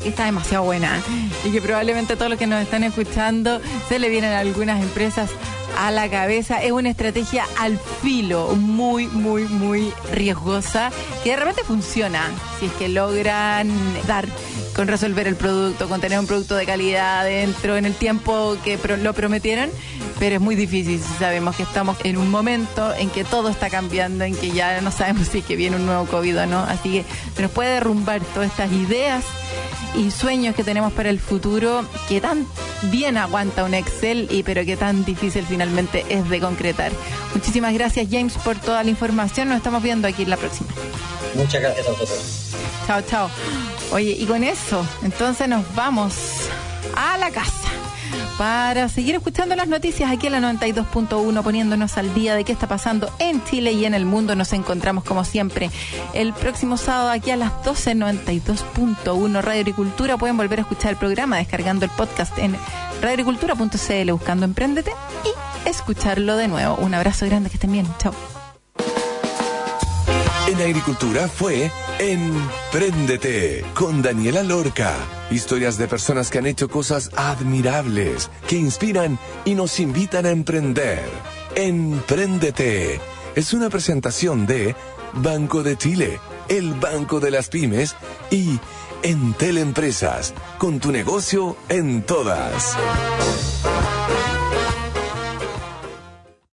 [SPEAKER 2] está demasiado buena y que probablemente todos los que nos están escuchando se le vienen a algunas empresas a la cabeza. Es una estrategia al filo, muy, muy, muy riesgosa, que de repente funciona si es que logran dar con resolver el producto, con tener un producto de calidad dentro en el tiempo que lo prometieron, pero es muy difícil si sabemos que estamos en un momento en que todo está cambiando, en que ya no sabemos si es que viene un nuevo COVID o no, así que se nos puede derrumbar todas estas ideas y sueños que tenemos para el futuro que tan bien aguanta un Excel y pero que tan difícil finalmente es de concretar. Muchísimas gracias James por toda la información. Nos estamos viendo aquí en la próxima.
[SPEAKER 6] Muchas gracias a vosotros.
[SPEAKER 2] Chao, chao. Oye, y con eso, entonces nos vamos a la casa para seguir escuchando las noticias aquí en la 92.1, poniéndonos al día de qué está pasando en Chile y en el mundo. Nos encontramos como siempre el próximo sábado aquí a las 12.92.1 Radio Agricultura. Pueden volver a escuchar el programa descargando el podcast en radioagricultura.cl buscando Emprendete y escucharlo de nuevo. Un abrazo grande, que estén bien. Chao.
[SPEAKER 1] En Agricultura fue Emprendete con Daniela Lorca. Historias de personas que han hecho cosas admirables, que inspiran y nos invitan a emprender. Emprendete es una presentación de Banco de Chile, el Banco de las Pymes y Entel Empresas, con tu negocio en todas.